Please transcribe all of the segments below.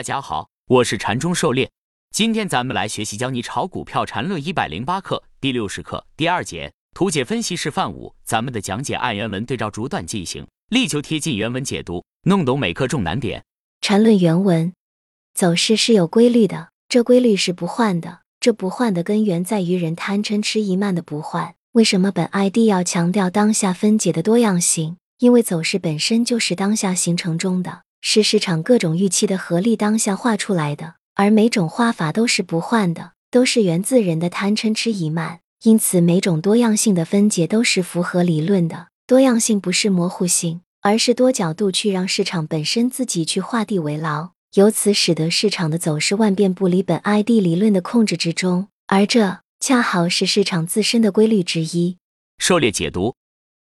大家好，我是禅中狩猎。今天咱们来学习教你炒股票禅论一百零八课第六十课第二节图解分析示范五。咱们的讲解按原文对照逐段进行，力求贴近原文解读，弄懂每课重难点。禅论原文：走势是有规律的，这规律是不换的。这不换的根源在于人贪嗔痴疑慢的不换。为什么本 ID 要强调当下分解的多样性？因为走势本身就是当下形成中的。是市场各种预期的合力当下画出来的，而每种画法都是不换的，都是源自人的贪嗔痴疑慢。因此，每种多样性的分解都是符合理论的。多样性不是模糊性，而是多角度去让市场本身自己去画地为牢，由此使得市场的走势万变不离本 ID 理论的控制之中。而这恰好是市场自身的规律之一。狩猎解读。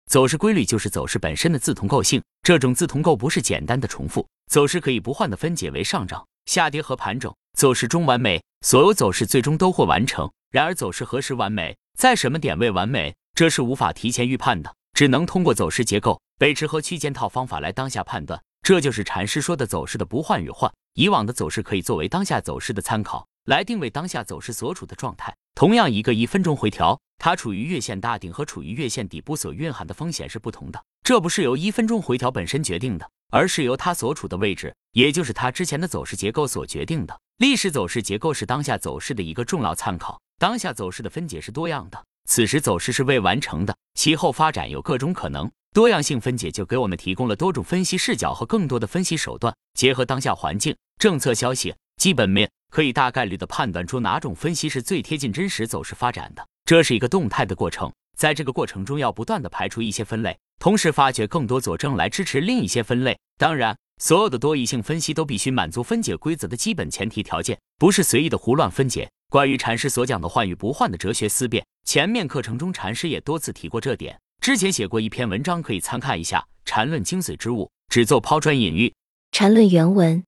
走势规律就是走势本身的自同构性，这种自同构不是简单的重复，走势可以不换的分解为上涨、下跌和盘整。走势中完美，所有走势最终都会完成。然而走势何时完美，在什么点位完美，这是无法提前预判的，只能通过走势结构、背驰和区间套方法来当下判断。这就是禅师说的走势的不换与换。以往的走势可以作为当下走势的参考，来定位当下走势所处的状态。同样，一个一分钟回调。它处于月线大顶和处于月线底部所蕴含的风险是不同的，这不是由一分钟回调本身决定的，而是由它所处的位置，也就是它之前的走势结构所决定的。历史走势结构是当下走势的一个重要参考，当下走势的分解是多样的，此时走势是未完成的，其后发展有各种可能。多样性分解就给我们提供了多种分析视角和更多的分析手段，结合当下环境、政策消息、基本面，可以大概率的判断出哪种分析是最贴近真实走势发展的。这是一个动态的过程，在这个过程中要不断的排除一些分类，同时发掘更多佐证来支持另一些分类。当然，所有的多异性分析都必须满足分解规则的基本前提条件，不是随意的胡乱分解。关于禅师所讲的换与不换的哲学思辨，前面课程中禅师也多次提过这点，之前写过一篇文章，可以参看一下《禅论精髓之物》，只做抛砖引玉。禅论原文，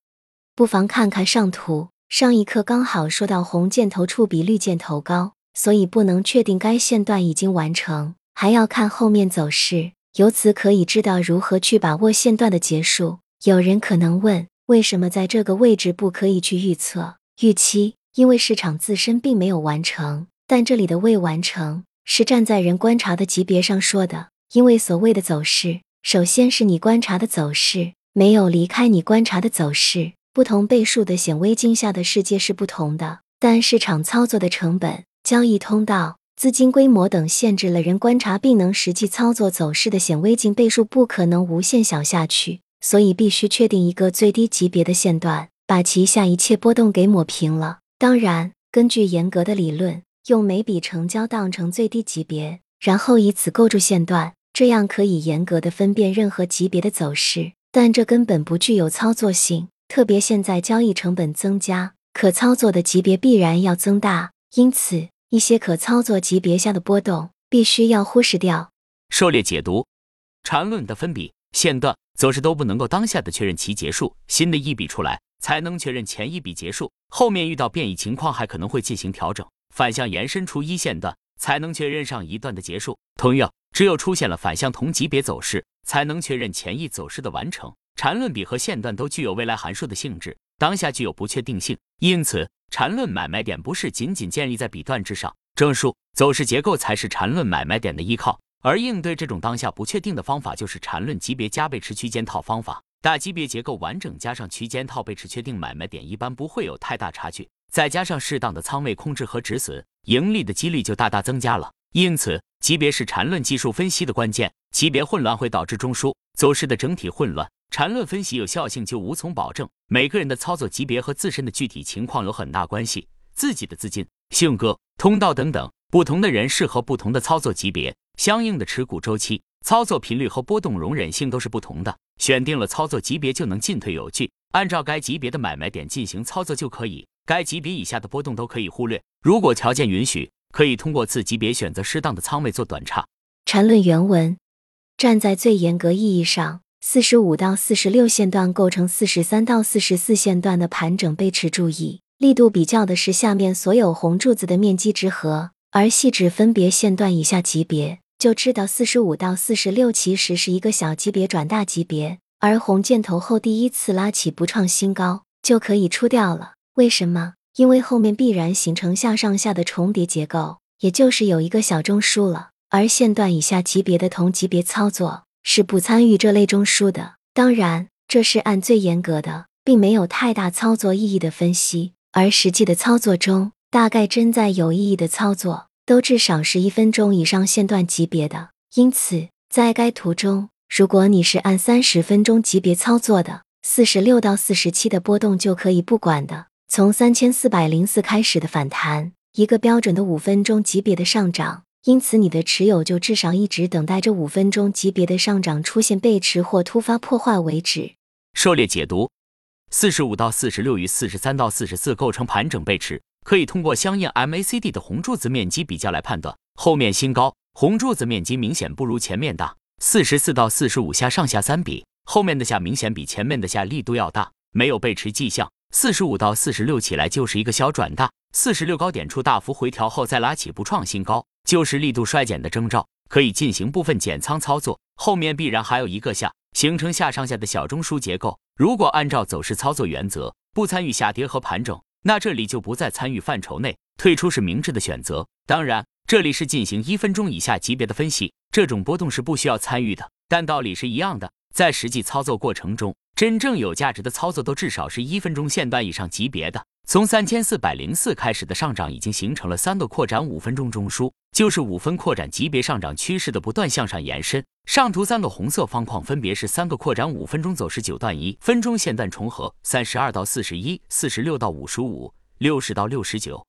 不妨看看上图。上一课刚好说到红箭头处比绿箭头高。所以不能确定该线段已经完成，还要看后面走势，由此可以知道如何去把握线段的结束。有人可能问，为什么在这个位置不可以去预测、预期？因为市场自身并没有完成，但这里的未完成是站在人观察的级别上说的。因为所谓的走势，首先是你观察的走势，没有离开你观察的走势。不同倍数的显微镜下的世界是不同的，但市场操作的成本。交易通道、资金规模等限制了人观察并能实际操作走势的显微镜倍数不可能无限小下去，所以必须确定一个最低级别的线段，把旗下一切波动给抹平了。当然，根据严格的理论，用每笔成交当成最低级别，然后以此构筑线段，这样可以严格的分辨任何级别的走势。但这根本不具有操作性，特别现在交易成本增加，可操作的级别必然要增大，因此。一些可操作级别下的波动必须要忽视掉。狩猎解读，缠论的分笔线段走势都不能够当下的确认其结束，新的一笔出来才能确认前一笔结束，后面遇到变异情况还可能会进行调整，反向延伸出一线段才能确认上一段的结束。同样，只有出现了反向同级别走势，才能确认前一走势的完成。缠论笔和线段都具有未来函数的性质，当下具有不确定性，因此。缠论买卖点不是仅仅建立在笔段之上，正数走势结构才是缠论买卖点的依靠。而应对这种当下不确定的方法，就是缠论级别加倍持区间套方法。大级别结构完整加上区间套倍持，确定买卖点一般不会有太大差距。再加上适当的仓位控制和止损，盈利的几率就大大增加了。因此，级别是缠论技术分析的关键。级别混乱会导致中枢走势的整体混乱。缠论分析有效性就无从保证，每个人的操作级别和自身的具体情况有很大关系，自己的资金、性格、通道等等，不同的人适合不同的操作级别，相应的持股周期、操作频率和波动容忍性都是不同的。选定了操作级别就能进退有据，按照该级别的买卖点进行操作就可以，该级别以下的波动都可以忽略。如果条件允许，可以通过次级别选择适当的仓位做短差。缠论原文，站在最严格意义上。四十五到四十六线段构成四十三到四十四线段的盘整背驰，注意力度比较的是下面所有红柱子的面积之和，而细指分别线段以下级别，就知道四十五到四十六其实是一个小级别转大级别，而红箭头后第一次拉起不创新高，就可以出掉了。为什么？因为后面必然形成下上下的重叠结构，也就是有一个小中枢了。而线段以下级别的同级别操作是不参与这类中枢的。当然，这是按最严格的，并没有太大操作意义的分析。而实际的操作中，大概真在有意义的操作，都至少是一分钟以上线段级别的。因此，在该图中，如果你是按三十分钟级别操作的，四十六到四十七的波动就可以不管的。从三千四百零四开始的反弹，一个标准的五分钟级别的上涨，因此你的持有就至少一直等待着五分钟级别的上涨出现背驰或突发破坏为止。狩猎解读：四十五到四十六与四十三到四十四构成盘整背驰，可以通过相应 MACD 的红柱子面积比较来判断。后面新高，红柱子面积明显不如前面大。四十四到四十五下上下三笔，后面的下明显比前面的下力度要大，没有背驰迹象。四十五到四十六起来就是一个小转大，四十六高点处大幅回调后再拉起不创新高，就是力度衰减的征兆，可以进行部分减仓操作。后面必然还有一个下，形成下上下的小中枢结构。如果按照走势操作原则，不参与下跌和盘整，那这里就不在参与范畴内，退出是明智的选择。当然，这里是进行一分钟以下级别的分析，这种波动是不需要参与的，但道理是一样的。在实际操作过程中，真正有价值的操作都至少是一分钟线段以上级别的。从三千四百零四开始的上涨已经形成了三个扩展五分钟中枢，就是五分扩展级别上涨趋势的不断向上延伸。上图三个红色方框分别是三个扩展五分钟走势九段一分钟线段重合，三十二到四十一，四十六到五十五，六十到六十九。